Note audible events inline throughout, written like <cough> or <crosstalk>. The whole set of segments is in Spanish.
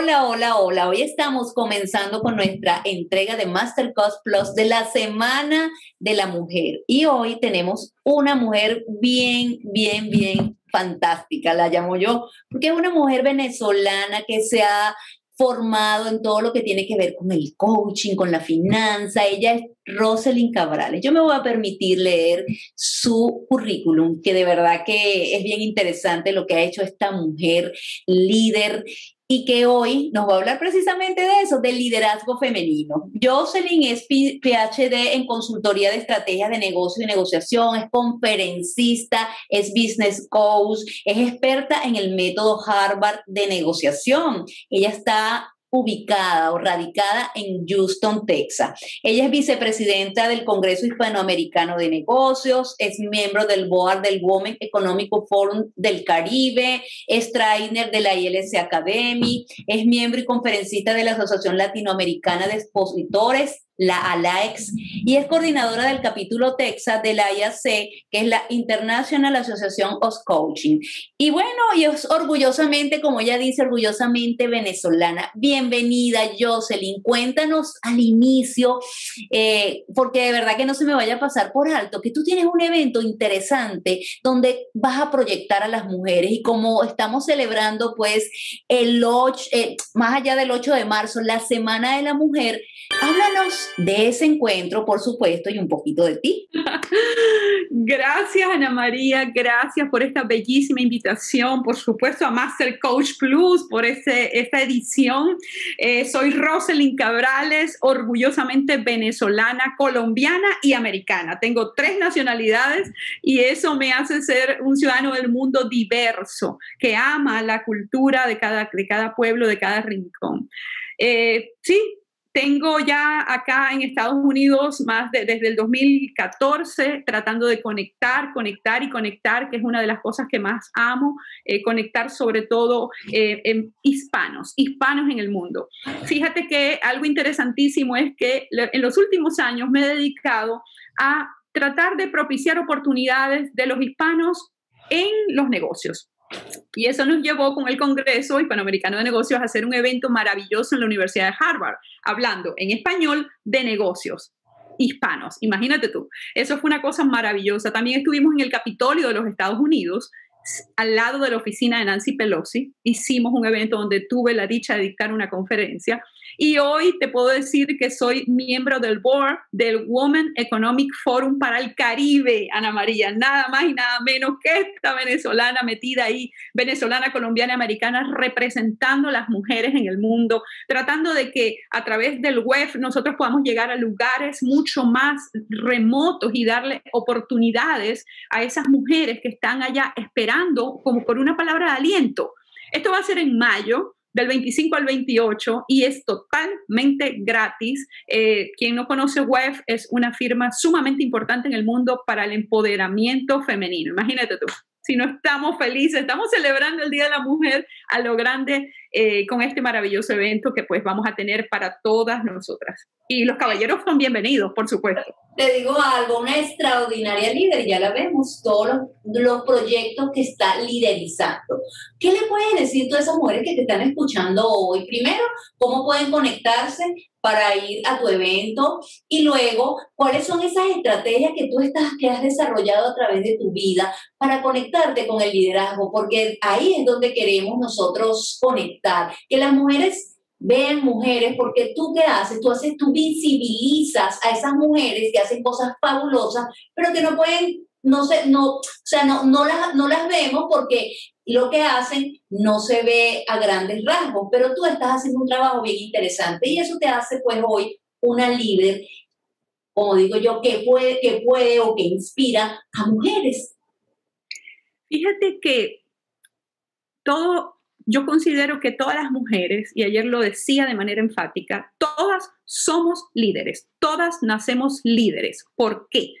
Hola, hola, hola. Hoy estamos comenzando con nuestra entrega de Masterclass Plus de la Semana de la Mujer. Y hoy tenemos una mujer bien, bien, bien fantástica, la llamo yo, porque es una mujer venezolana que se ha formado en todo lo que tiene que ver con el coaching, con la finanza. Ella es Rosalind Cabrales. Yo me voy a permitir leer su currículum, que de verdad que es bien interesante lo que ha hecho esta mujer líder y que hoy nos va a hablar precisamente de eso, del liderazgo femenino. Jocelyn es PhD en consultoría de estrategias de negocio y negociación, es conferencista, es business coach, es experta en el método Harvard de negociación. Ella está ubicada o radicada en Houston, Texas. Ella es vicepresidenta del Congreso Hispanoamericano de Negocios, es miembro del board del Women Economic Forum del Caribe, es trainer de la ILC Academy, es miembro y conferencista de la Asociación Latinoamericana de Expositores la ALAEX, y es coordinadora del capítulo Texas de la IAC, que es la International Association of Coaching. Y bueno, y es orgullosamente, como ella dice, orgullosamente venezolana. Bienvenida, Jocelyn. Cuéntanos al inicio, eh, porque de verdad que no se me vaya a pasar por alto, que tú tienes un evento interesante donde vas a proyectar a las mujeres y como estamos celebrando pues el 8, eh, más allá del 8 de marzo, la Semana de la Mujer, háblanos de ese encuentro, por supuesto, y un poquito de ti. Gracias, Ana María, gracias por esta bellísima invitación, por supuesto, a Master Coach Plus, por este, esta edición. Eh, soy Rosalind Cabrales, orgullosamente venezolana, colombiana y americana. Tengo tres nacionalidades y eso me hace ser un ciudadano del mundo diverso, que ama la cultura de cada, de cada pueblo, de cada rincón. Eh, sí, tengo ya acá en Estados Unidos más de, desde el 2014 tratando de conectar, conectar y conectar, que es una de las cosas que más amo, eh, conectar sobre todo eh, en hispanos, hispanos en el mundo. Fíjate que algo interesantísimo es que en los últimos años me he dedicado a tratar de propiciar oportunidades de los hispanos en los negocios. Y eso nos llevó con el Congreso Hispanoamericano de Negocios a hacer un evento maravilloso en la Universidad de Harvard, hablando en español de negocios hispanos. Imagínate tú, eso fue una cosa maravillosa. También estuvimos en el Capitolio de los Estados Unidos, al lado de la oficina de Nancy Pelosi. Hicimos un evento donde tuve la dicha de dictar una conferencia y hoy te puedo decir que soy miembro del board del Women Economic Forum para el Caribe, Ana María, nada más y nada menos que esta venezolana metida ahí, venezolana, colombiana, americana, representando a las mujeres en el mundo, tratando de que a través del web nosotros podamos llegar a lugares mucho más remotos y darle oportunidades a esas mujeres que están allá esperando como por una palabra de aliento. Esto va a ser en mayo, del 25 al 28 y es totalmente gratis. Eh, quien no conoce WEF es una firma sumamente importante en el mundo para el empoderamiento femenino. Imagínate tú si no estamos felices, estamos celebrando el Día de la Mujer a lo grande eh, con este maravilloso evento que pues vamos a tener para todas nosotras. Y los caballeros son bienvenidos, por supuesto. Te digo algo, una extraordinaria líder, ya la vemos, todos los, proyectos que está liderizando. ¿Qué le puedes decir tú a esas mujeres que te están escuchando hoy? Primero, ¿cómo pueden conectarse para ir a tu evento? Y luego, ¿cuáles son esas estrategias que tú estás, que has desarrollado a través de tu vida para conectarte con el liderazgo? Porque ahí es donde queremos nosotros conectar, que las mujeres vean mujeres, porque tú qué haces, tú haces, tú visibilizas a esas mujeres que hacen cosas fabulosas, pero que no pueden, no sé, no, o sea, no, no, las, no las vemos porque lo que hacen no se ve a grandes rasgos, pero tú estás haciendo un trabajo bien interesante y eso te hace pues hoy una líder, como digo yo, que puede, que puede o que inspira a mujeres. Fíjate que todo yo considero que todas las mujeres, y ayer lo decía de manera enfática, todas somos líderes, todas nacemos líderes. ¿Por qué?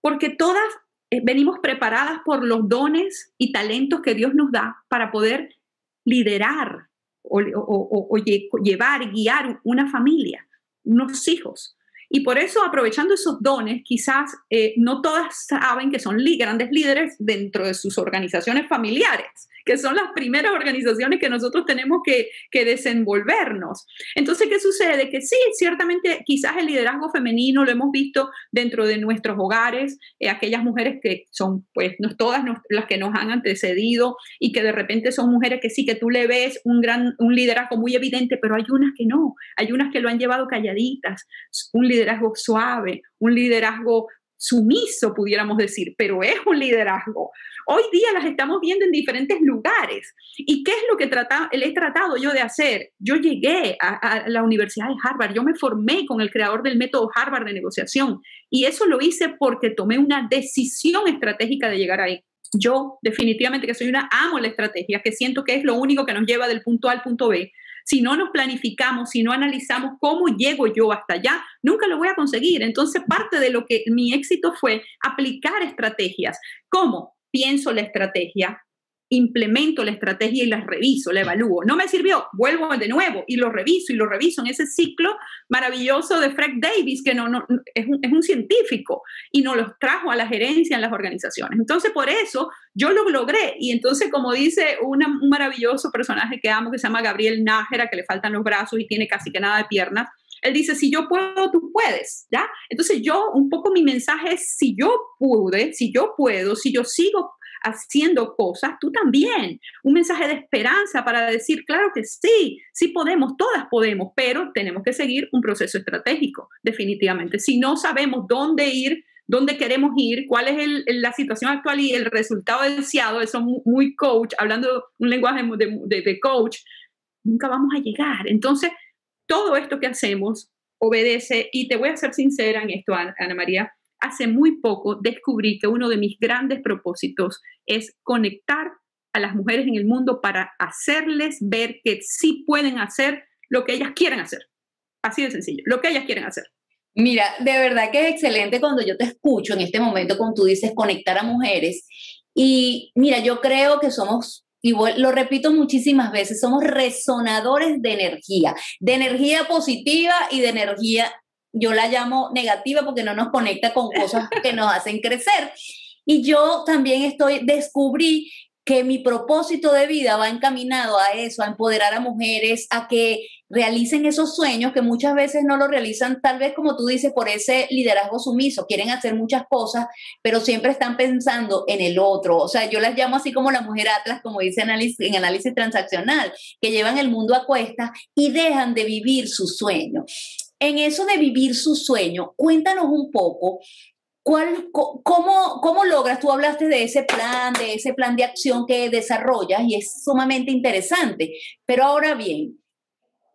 Porque todas eh, venimos preparadas por los dones y talentos que Dios nos da para poder liderar o, llevar, guiar una familia, unos hijos. Y por eso, aprovechando esos dones, quizás eh, no todas saben que son grandes líderes dentro de sus organizaciones familiares que son las primeras organizaciones que nosotros tenemos que, que desenvolvernos. Entonces, ¿qué sucede? Que sí, ciertamente quizás el liderazgo femenino lo hemos visto dentro de nuestros hogares, eh, aquellas mujeres que son, pues, no todas las que nos han antecedido y que de repente son mujeres que sí, que tú le ves un gran, un liderazgo muy evidente, pero hay unas que no, hay unas que lo han llevado calladitas, un liderazgo suave, un liderazgo sumiso, pudiéramos decir, pero es un liderazgo. Hoy día las estamos viendo en diferentes lugares. ¿Y qué es lo que trata, he tratado yo de hacer? Yo llegué a, a, la Universidad de Harvard, yo me formé con el creador del método Harvard de negociación y eso lo hice porque tomé una decisión estratégica de llegar ahí. Yo definitivamente que soy una amo la estrategia, que siento que es lo único que nos lleva del punto A al punto B. Si no nos planificamos, si no analizamos cómo llego yo hasta allá, nunca lo voy a conseguir. Entonces, parte de lo que mi éxito fue aplicar estrategias. ¿Cómo? Pienso la estrategia, implemento la estrategia y la reviso, la evalúo. No me sirvió, vuelvo de nuevo y lo reviso y lo reviso en ese ciclo maravilloso de Frank Davis, que no, no es, un, es, un, científico y nos los trajo a la gerencia en las organizaciones. Entonces, por eso yo lo logré. Y entonces, como dice una, un maravilloso personaje que amo, que se llama Gabriel Nájera, que le faltan los brazos y tiene casi que nada de piernas, él dice, si yo puedo, tú puedes, ¿ya? Entonces yo, un poco mi mensaje es, si yo pude, si yo puedo, si yo sigo haciendo cosas, tú también. Un mensaje de esperanza para decir, claro que sí, sí podemos, todas podemos, pero tenemos que seguir un proceso estratégico, definitivamente. Si no sabemos dónde ir, dónde queremos ir, cuál es la situación actual y el resultado deseado, eso muy coach, hablando un lenguaje de, de coach, nunca vamos a llegar. Entonces, todo esto que hacemos obedece, y te voy a ser sincera en esto, Ana María, hace muy poco descubrí que uno de mis grandes propósitos es conectar a las mujeres en el mundo para hacerles ver que sí pueden hacer lo que ellas quieren hacer. Así de sencillo, lo que ellas quieren hacer. Mira, de verdad que es excelente cuando yo te escucho en este momento, cuando tú dices conectar a mujeres. Y mira, yo creo que somos, y lo repito muchísimas veces, somos resonadores de energía, de energía positiva y de energía yo la llamo negativa porque no nos conecta con cosas que nos hacen crecer. Y yo también estoy, descubrí que mi propósito de vida va encaminado a eso, a empoderar a mujeres, a que realicen esos sueños que muchas veces no lo realizan, tal vez como tú dices, por ese liderazgo sumiso, quieren hacer muchas cosas, pero siempre están pensando en el otro. O sea, yo las llamo así como la mujer Atlas, como dice en análisis transaccional, que llevan el mundo a cuestas y dejan de vivir su sueño en eso de vivir su sueño, cuéntanos un poco. ¿Cuál, cómo, ¿Cómo logras? Tú hablaste de ese plan, de ese plan de acción que desarrollas y es sumamente interesante. Pero ahora bien,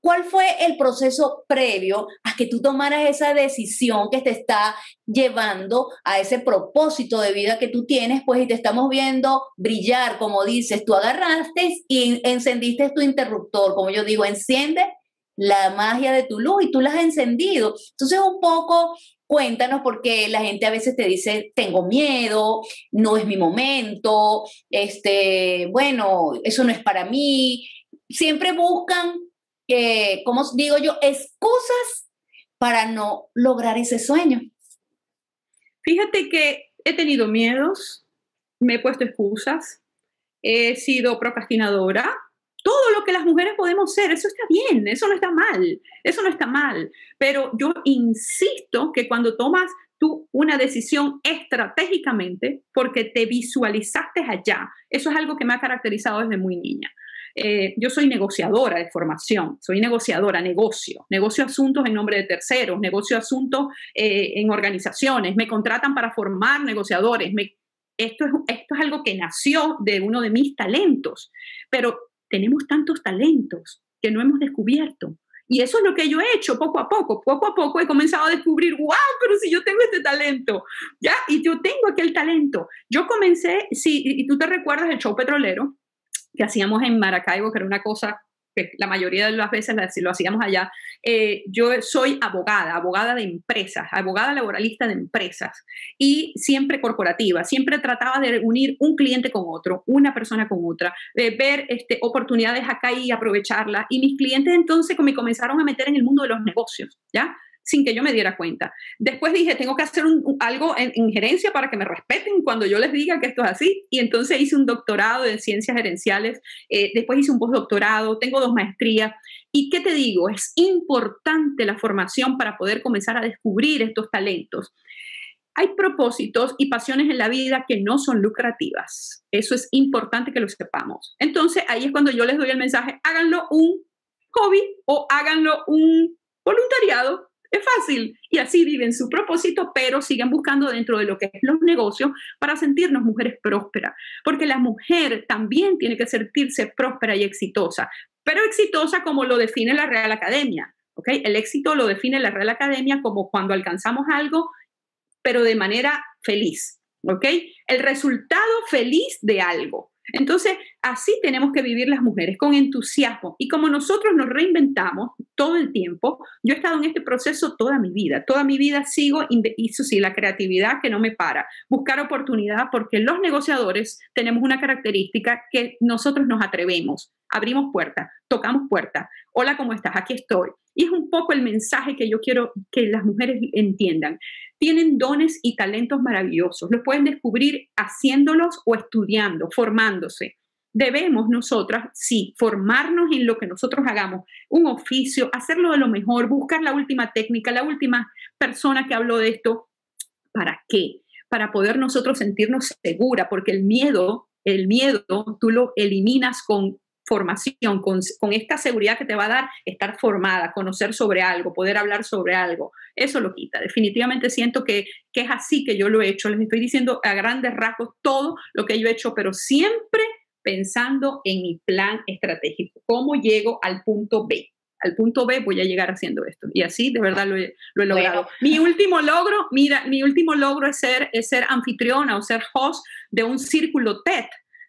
¿cuál fue el proceso previo a que tú tomaras esa decisión que te está llevando a ese propósito de vida que tú tienes? Pues y te estamos viendo brillar, como dices, tú agarraste y encendiste tu interruptor, como yo digo, enciende la magia de tu luz y tú la has encendido. Entonces, un poco cuéntanos porque la gente a veces te dice, tengo miedo, no es mi momento, este, bueno, eso no es para mí. Siempre buscan, eh, como digo yo, excusas para no lograr ese sueño. Fíjate que he tenido miedos, me he puesto excusas, he sido procrastinadora, todo lo que las mujeres podemos ser, eso está bien, eso no está mal, eso no está mal. Pero yo insisto que cuando tomas tú una decisión estratégicamente, porque te visualizaste allá, eso es algo que me ha caracterizado desde muy niña. Eh, yo soy negociadora de formación, soy negociadora, negocio, negocio asuntos en nombre de terceros, negocio asuntos eh, en organizaciones, me contratan para formar negociadores, esto, es, esto es algo que nació de uno de mis talentos, pero tenemos tantos talentos que no hemos descubierto. Y eso es lo que yo he hecho poco a poco. Poco a poco he comenzado a descubrir, wow, pero si yo tengo este talento, ¿ya? Y yo tengo aquel talento. Yo comencé, sí, y tú te recuerdas el show petrolero que hacíamos en Maracaibo, que era una cosa la mayoría de las veces lo hacíamos allá, eh, yo soy abogada, abogada de empresas, abogada laboralista de empresas y siempre corporativa, siempre trataba de unir un cliente con otro, una persona con otra, de ver este, oportunidades acá y aprovecharlas. Y mis clientes entonces me comenzaron a meter en el mundo de los negocios, ¿ya? Sin que yo me diera cuenta. Después dije, tengo que hacer algo en, gerencia para que me respeten cuando yo les diga que esto es así. Y entonces hice un doctorado en ciencias gerenciales, eh, después hice un postdoctorado, tengo dos maestrías. ¿Y qué te digo? Es importante la formación para poder comenzar a descubrir estos talentos. Hay propósitos y pasiones en la vida que no son lucrativas. Eso es importante que lo sepamos. Entonces ahí es cuando yo les doy el mensaje, háganlo un hobby o háganlo un voluntariado es fácil. Y así viven su propósito, pero siguen buscando dentro de lo que es los negocios para sentirnos mujeres prósperas. Porque la mujer también tiene que sentirse próspera y exitosa, pero exitosa como lo define la Real Academia. ¿okay? El éxito lo define la Real Academia como cuando alcanzamos algo, pero de manera feliz. ¿ok? El resultado feliz de algo. Entonces, así tenemos que vivir las mujeres, con entusiasmo. Y como nosotros nos reinventamos todo el tiempo, yo he estado en este proceso toda mi vida. Toda mi vida sigo, eso sí, la creatividad que no me para. Buscar oportunidad porque los negociadores tenemos una característica que nosotros nos atrevemos. Abrimos puertas, tocamos puertas. Hola, ¿cómo estás? Aquí estoy. Y es un poco el mensaje que yo quiero que las mujeres entiendan tienen dones y talentos maravillosos. Los pueden descubrir haciéndolos o estudiando, formándose. Debemos nosotras, sí, formarnos en lo que nosotros hagamos, un oficio, hacerlo de lo mejor, buscar la última técnica, la última persona que habló de esto. ¿Para qué? Para poder nosotros sentirnos segura, porque el miedo, el miedo tú lo eliminas con formación, con, esta seguridad que te va a dar estar formada, conocer sobre algo, poder hablar sobre algo. Eso lo quita. Definitivamente siento que, que es así que yo lo he hecho. Les estoy diciendo a grandes rasgos todo lo que yo he hecho, pero siempre pensando en mi plan estratégico. ¿Cómo llego al punto B? Al punto B voy a llegar haciendo esto. Y así de verdad lo he, logrado. Mi último logro, mira, mi último logro es ser, es ser anfitriona o ser host de un círculo TED,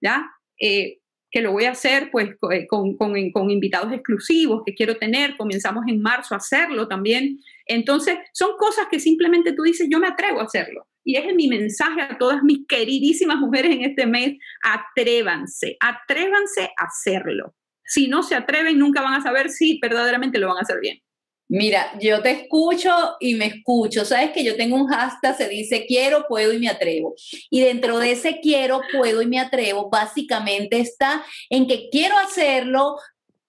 ¿ya? Eh, que lo voy a hacer pues eh, con, con, con, invitados exclusivos que quiero tener, comenzamos en marzo a hacerlo también. Entonces, son cosas que simplemente tú dices, yo me atrevo a hacerlo. Y es mi mensaje a todas mis queridísimas mujeres en este mes, atrévanse, atrévanse a hacerlo. Si no se atreven, nunca van a saber si verdaderamente lo van a hacer bien. Mira, yo te escucho y me escucho. Sabes que yo tengo un hashtag, se dice quiero, puedo y me atrevo. Y dentro de ese quiero, puedo y me atrevo, básicamente está en que quiero hacerlo,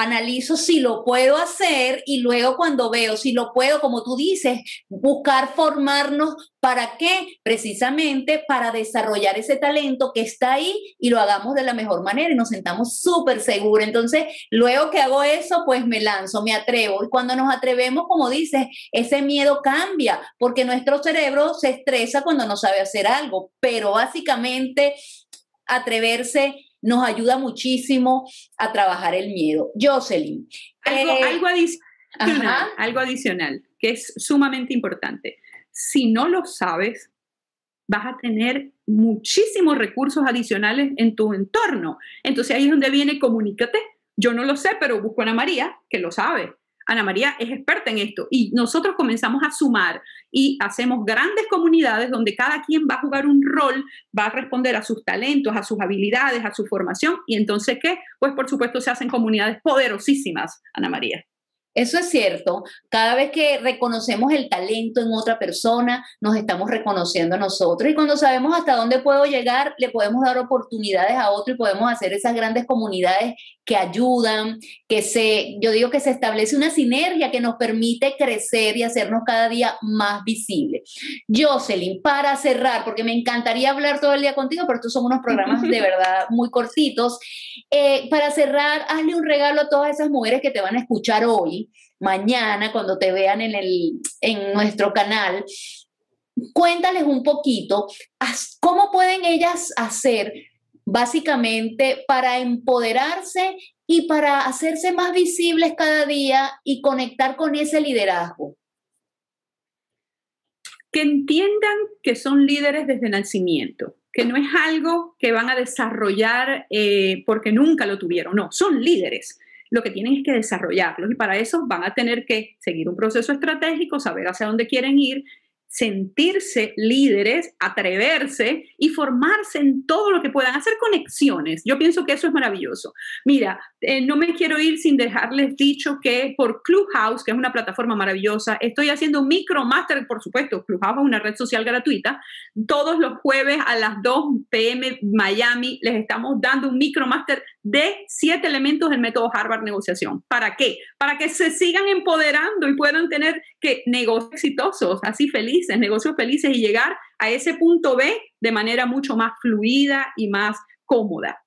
analizo si lo puedo hacer y luego cuando veo si lo puedo, como tú dices, buscar formarnos. ¿Para qué? Precisamente para desarrollar ese talento que está ahí y lo hagamos de la mejor manera y nos sentamos súper seguros. Entonces, luego que hago eso, pues me lanzo, me atrevo. Y cuando nos atrevemos, como dices, ese miedo cambia porque nuestro cerebro se estresa cuando no sabe hacer algo. Pero básicamente, atreverse nos ayuda muchísimo a trabajar el miedo. Jocelyn. Algo, eh, algo, adicional, <clears throat> algo adicional que es sumamente importante. Si no lo sabes, vas a tener muchísimos recursos adicionales en tu entorno. Entonces ahí es donde viene comunícate. Yo no lo sé, pero busco a Ana María, que lo sabe. Ana María es experta en esto y nosotros comenzamos a sumar y hacemos grandes comunidades donde cada quien va a jugar un rol, va a responder a sus talentos, a sus habilidades, a su formación y entonces ¿qué? Pues por supuesto se hacen comunidades poderosísimas, Ana María. Eso es cierto. Cada vez que reconocemos el talento en otra persona, nos estamos reconociendo a nosotros. Y cuando sabemos hasta dónde puedo llegar, le podemos dar oportunidades a otro y podemos hacer esas grandes comunidades que ayudan, que se, yo digo que se establece una sinergia que nos permite crecer y hacernos cada día más visibles. Jocelyn, para cerrar, porque me encantaría hablar todo el día contigo, pero estos son unos programas de <laughs> verdad muy cortitos. Eh, para cerrar, hazle un regalo a todas esas mujeres que te van a escuchar hoy, mañana, cuando te vean en, el, en nuestro canal. Cuéntales un poquito cómo pueden ellas hacer básicamente para empoderarse y para hacerse más visibles cada día y conectar con ese liderazgo. Que entiendan que son líderes desde nacimiento, que no es algo que van a desarrollar eh, porque nunca lo tuvieron, no, son líderes. Lo que tienen es que desarrollarlos y para eso van a tener que seguir un proceso estratégico, saber hacia dónde quieren ir sentirse líderes, atreverse y formarse en todo lo que puedan, hacer conexiones. Yo pienso que eso es maravilloso. Mira, eh, no me quiero ir sin dejarles dicho que por Clubhouse, que es una plataforma maravillosa, estoy haciendo un micromaster, por supuesto, Clubhouse es una red social gratuita. Todos los jueves a las 2 pm Miami les estamos dando un micromaster de siete elementos del método Harvard Negociación. ¿Para qué? Para que se sigan empoderando y puedan tener que negocios exitosos, así felices negocios felices y llegar a ese punto B de manera mucho más fluida y más cómoda.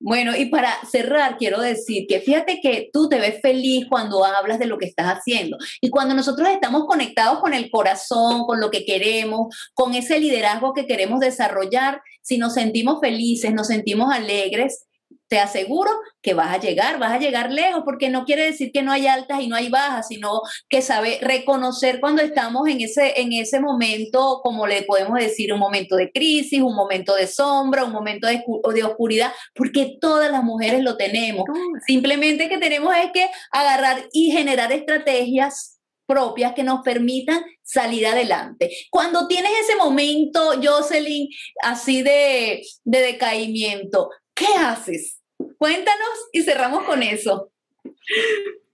Bueno, y para cerrar, quiero decir que fíjate que tú te ves feliz cuando hablas de lo que estás haciendo. Y cuando nosotros estamos conectados con el corazón, con lo que queremos, con ese liderazgo que queremos desarrollar, si nos sentimos felices, nos sentimos alegres, te aseguro que vas a llegar, vas a llegar lejos, porque no quiere decir que no hay altas y no hay bajas, sino que sabe reconocer cuando estamos en ese, en ese momento, como le podemos decir, un momento de crisis, un momento de sombra, un momento de, de oscuridad, porque todas las mujeres lo tenemos. Simplemente que tenemos es que agarrar y generar estrategias propias que nos permitan salir adelante. Cuando tienes ese momento, Jocelyn, así de, de decaimiento, ¿qué haces? Cuéntanos y cerramos con eso.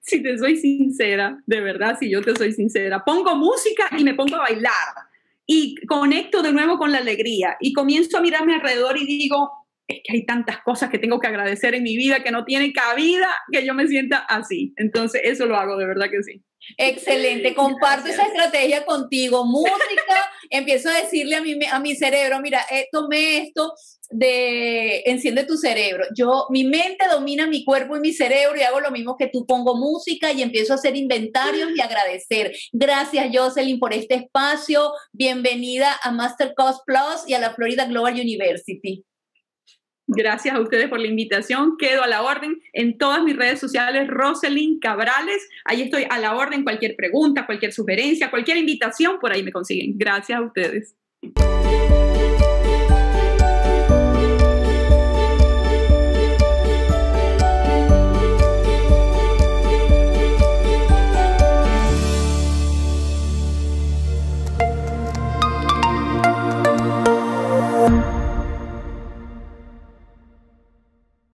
Si te soy sincera, de verdad, si yo te soy sincera, pongo música y me pongo a bailar y conecto de nuevo con la alegría y comienzo a mirarme alrededor y digo, es que hay tantas cosas que tengo que agradecer en mi vida que no tienen cabida que yo me sienta así. Entonces, eso lo hago, de verdad que sí. Excelente, comparto esa estrategia contigo. Música, empiezo a decirle a mi, a mi cerebro, mira, eh, tomé esto de enciende tu cerebro. Yo, mi mente domina mi cuerpo y mi cerebro y hago lo mismo que tú, pongo música y empiezo a hacer inventarios y agradecer. Gracias, Jocelyn, por este espacio. Bienvenida a Master Cost Plus y a la Florida Global University. Gracias a ustedes por la invitación. Quedo a la orden en todas mis redes sociales, Roselyn Cabrales. Ahí estoy a la orden. Cualquier pregunta, cualquier sugerencia, cualquier invitación, por ahí me consiguen. Gracias a ustedes.